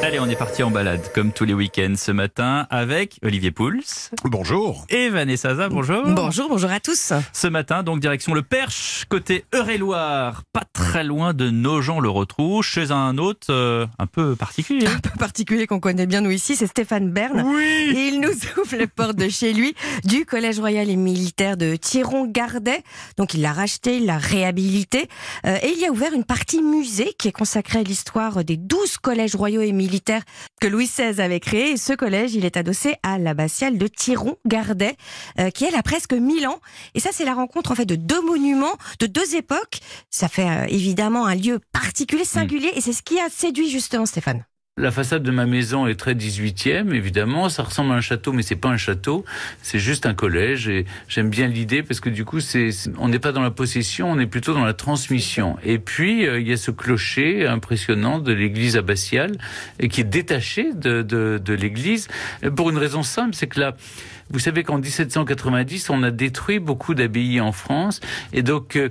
Allez, on est parti en balade, comme tous les week-ends ce matin, avec Olivier Pouls Bonjour. et Vanessa Zaza, bonjour. Bonjour, bonjour à tous. Ce matin, donc, direction le Perche, côté Eure-et-Loire, pas très loin de Nogent-le-Rotrou, chez un hôte euh, un peu particulier. Un peu particulier qu'on connaît bien nous ici, c'est Stéphane Bern. Oui Et il nous ouvre les portes de chez lui, du Collège royal et militaire de Thiron-Gardet. Donc il l'a racheté, il l'a réhabilité. Euh, et il y a ouvert une partie musée qui est consacrée à l'histoire des 12 collèges royaux et militaires que Louis XVI avait créés. Et ce collège, il est adossé à l'abbatiale de Thiron-Gardet, euh, qui elle a presque 1000 ans. Et ça, c'est la rencontre en fait de deux monuments, de deux époques. Ça fait euh, évidemment un lieu particulier, singulier. Et c'est ce qui a séduit justement Stéphane. La façade de ma maison est très 18e, évidemment. Ça ressemble à un château, mais c'est pas un château. C'est juste un collège. Et j'aime bien l'idée parce que du coup, c'est, on n'est pas dans la possession, on est plutôt dans la transmission. Et puis, euh, il y a ce clocher impressionnant de l'église abbatiale et qui est détaché de, de, de l'église pour une raison simple, c'est que là, vous savez qu'en 1790, on a détruit beaucoup d'abbayes en France. Et donc, euh,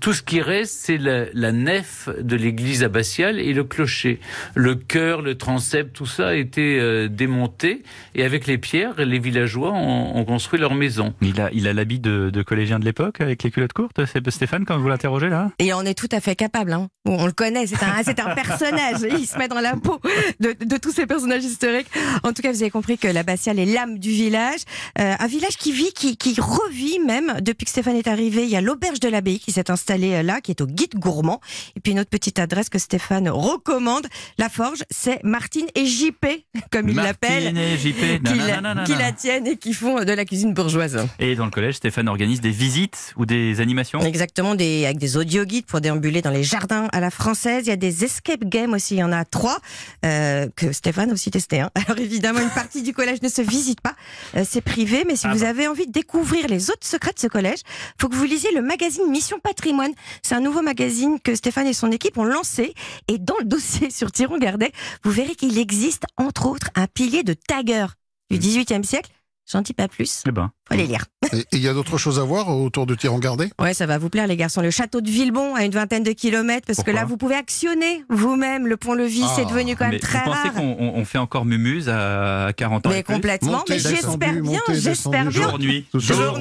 tout ce qui reste, c'est la, la nef de l'église abbatiale et le clocher. Le chœur, le transept, tout ça a été euh, démonté. Et avec les pierres, les villageois ont, ont construit leur maison. Il a il a l'habit de, de collégien de l'époque, avec les culottes courtes, c'est Stéphane, quand vous l'interrogez là? Et on est tout à fait capable. Hein. Bon, on le connaît, c'est un, c'est un personnage. Il se met dans la peau de, de tous ces personnages historiques. En tout cas, vous avez compris que l'abbatiale est l'âme du village. Euh, un village qui vit, qui, qui revit même. Depuis que Stéphane est arrivé, il y a l'auberge de l'abbaye qui s'est installée euh, là, qui est au guide gourmand. Et puis une autre petite adresse que Stéphane recommande. La forge, c'est Martine et JP, comme il l'appelle. Martine et JP. Qui la, qui la tiennent et qui font de la cuisine bourgeoise. Et dans le collège, Stéphane organise des visites ou des animations? Exactement, des, avec des audio guides pour déambuler dans les jardins à la française. Il y a des escape games aussi, il y en a trois euh, que Stéphane a aussi testé. hein. Alors évidemment, une partie du collège ne se visite pas, euh, c'est privé. Mais si Ah vous bah. avez envie de découvrir les autres secrets de ce collège, faut que vous lisiez le magazine Mission Patrimoine. C'est un nouveau magazine que Stéphane et son équipe ont lancé. Et dans le dossier sur Thiron Gardet, vous verrez qu'il existe entre autres un pilier de Tagger du XVIIIe siècle. J'en dis pas plus. Eh ben. Faut les lire. Et il y a d'autres choses à voir autour de Thiron-Gardet Ouais, ça va vous plaire, les garçons. Le château de Villebon, à une vingtaine de kilomètres, parce Pourquoi que là, vous pouvez actionner vous-même le pont-levis. Ah, c'est devenu quand même Mais très vous pensez rare. qu'on on- on fait encore mumuse à 40 ans Mais complètement. Mais j'espère bien, j'espère bien. Jour nuit. Jour.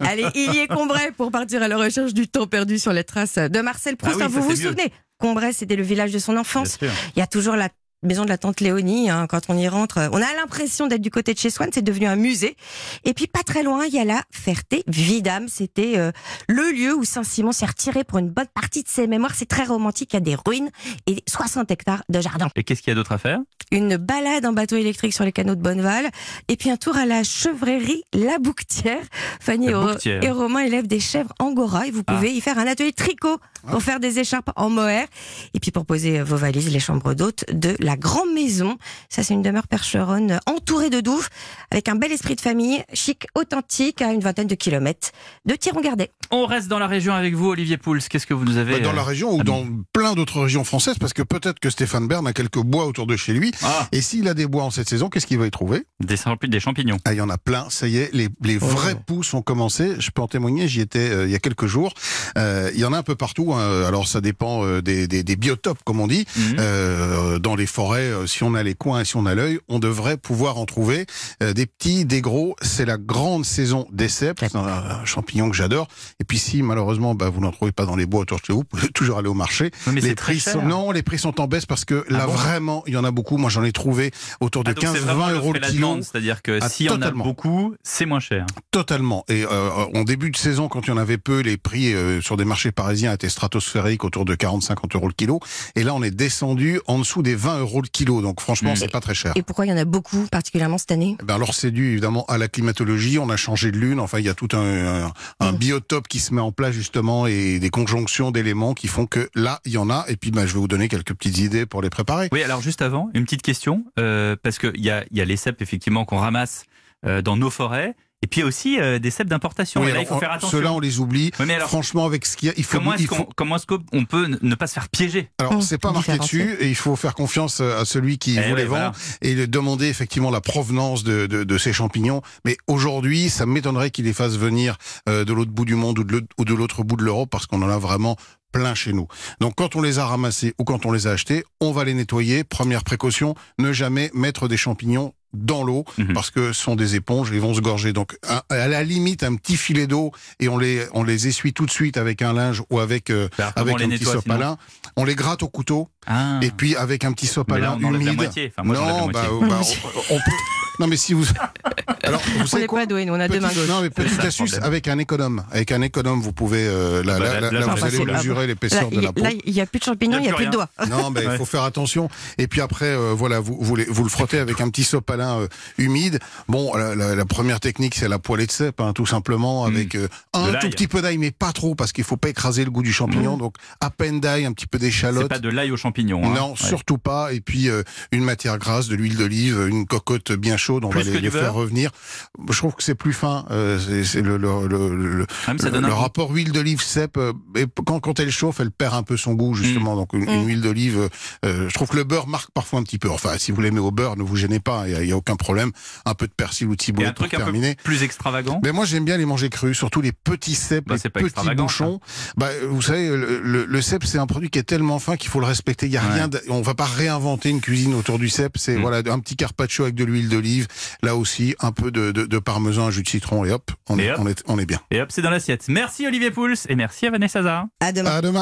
Allez, il y est Combray pour partir à la recherche du temps perdu sur les traces de Marcel Proust. Ah oui, Hein, vous vous mieux. souvenez? Combray, c'était le village de son enfance. Il y a toujours la maison de la tante Léonie. hein, quand on y rentre, on a l'impression d'être du côté de chez Swann. C'est devenu un musée. Et puis pas très loin, il y a la Ferté-Vidame. C'était euh, le lieu où Saint-Simon s'est retiré pour une bonne partie de ses mémoires. C'est très romantique. Il y a des ruines et 60 hectares de jardin. Et qu'est-ce qu'il y a d'autre à faire? Une balade en bateau électrique sur les canaux de Bonneval. Et puis un tour à la chevrerie La Bouquetière. Fanny La Bouquetière. et Romain élèvent des chèvres angora et vous pouvez y faire un atelier tricot pour faire des écharpes en mohair. Et puis pour poser vos valises, les chambres d'hôtes de la Grande Maison. Ça, c'est une demeure percheronne entourée de douves avec un bel esprit de famille, chic, authentique, à une vingtaine de kilomètres de Thiron-Gardet. On reste dans la région avec vous, Olivier Pouls. Qu'est-ce que vous nous avez Bah, Dans euh, la région ou ah, dans plein d'autres régions françaises, parce que peut-être que Stéphane Bern a quelques bois autour de chez lui. Ah, Et s'il a des bois en cette saison, qu'est-ce qu'il va y trouver? Des, des champignons. Ah, il y en a plein, ça y est, les, les Oh. vrais pousses ont commencé. Je peux en témoigner, j'y étais euh, il y a quelques jours. Euh, il y en a un peu partout. hein. Alors ça dépend euh, des, des, des biotopes, comme on dit. Mhm. Euh, dans les forêts, euh, si on a les coins et si on a l'œil, on devrait pouvoir en trouver euh, des petits, des gros. C'est la grande saison des cèpes, c'est un, champignon que j'adore. Et puis si malheureusement bah, vous n'en trouvez pas dans les bois autour de chez vous, vous pouvez toujours aller au marché. Mais les prix sont non, les prix sont en baisse parce que là bon vraiment il y en a beaucoup. Moi j'en ai trouvé autour de Ah, donc c'est vraiment 15-20 l'offre euros le kilo. C'est-à-dire que Ah, s'il y en a beaucoup, c'est moins cher. Totalement. Et euh, en début de saison, quand il y en avait peu, les prix euh, sur des marchés parisiens étaient stratosphériques, autour de 40-50 euros le kilo. Et là, on est descendu en dessous des 20 euros le kilo. Donc franchement, Mm. c'est pas très cher. Et pourquoi il y en a beaucoup, particulièrement cette année? Ben alors c'est dû évidemment à la climatologie, on a changé de lune, enfin il y a tout un, un, un Mm. biotope qui se met en place justement et des conjonctions d'éléments qui font que là il y en a et puis ben, je vais vous donner quelques petites idées pour les préparer. Oui, alors juste avant, une petite question, euh, parce qu'il y a, il y a les cèpes effectivement qu'on ramasse euh, dans nos forêts. Et puis aussi euh, des cèpes d'importation. Oui, et là, il faut on- faire attention. Ceux-là, on les oublie. Oui, mais alors, Franchement, avec ce qu'il y a, il faut. comment est-ce faut- qu'on peut ne pas se faire piéger? Alors, Mmh, c'est pas marqué dessus et il faut faire confiance à celui qui Eh vous ouais, les vend voilà. et le demander effectivement la provenance de, de, de ces champignons. Mais aujourd'hui, ça m'étonnerait qu'il les fasse venir euh, de l'autre bout du monde ou de l'autre bout de l'Europe parce qu'on en a vraiment plein chez nous. Donc quand on les a ramassés ou quand on les a achetés, on va les nettoyer. Première précaution, ne jamais mettre des champignons dans l'eau Mhm. parce que ce sont des éponges ils vont se gorger. Donc à, à la limite un petit filet d'eau et on les on les essuie tout de suite avec un linge ou avec euh, comment avec un petit sinon sopalin. On les gratte au couteau Ah. et puis avec un petit sopalin humide. Enfin, moi, non, bah, euh, bah, on, on peut. Non, mais si vous. Alors, vous On savez n'est quoi pas doué, nous on a deux mains non, mais petite astuce avec un économe. Avec un économe, vous pouvez. euh, là, Bah, là, là, vous allez mesurer l'épaisseur de il la peau. là, il n'y a plus de champignons, il n'y a plus plus de doigts. Non, ben il Ouais. faut faire attention. Et puis après, euh, voilà, vous, vous, les- vous le frottez avec un petit sopalin euh, humide. Bon, la, la- la première technique, c'est la poêlée de cèpe, hein, tout simplement, avec euh, un tout petit peu d'ail, mais pas trop, parce qu'il faut pas écraser le goût du champignon. Donc, à peine d'ail, un petit peu d'échalote. pas de l'ail aux champignons. hein. Non, surtout pas. Et puis euh, une matière grasse, de l'huile d'olive, une cocotte bien chaude, on va les, faire revenir. Je trouve que c'est plus fin. euh, c'est c'est le, le, le, le- le- rapport huile d'olive cèpe. euh, et quand, quand elle chauffe, elle perd un peu son goût Mm. justement. Donc une, une huile d'olive, euh, je trouve que le beurre marque parfois un petit peu. Enfin, si vous l'aimez au beurre, ne vous gênez pas. Il y a, il y a aucun problème. Un peu de persil ou de Et ciboulette un pour truc un peu terminer. plus extravagant. Mais moi j'aime bien les manger crus, surtout les petits cèpes, Bah, les c'est pas petits bouchons. Bah, vous savez, le, le, le cèpe c'est un produit qui est tellement fin qu'il faut le respecter. Il y a Ouais. rien, de- on va pas réinventer une cuisine autour du cèpe. C'est Mm. voilà un petit carpaccio avec de l'huile d'olive, là aussi un peu de, de, de parmesan, un jus de citron et hop, on, Et est, hop. on est on est bien. Et hop, c'est dans l'assiette. Merci Olivier Pouls et merci à Vanessa Zara. À demain. À demain.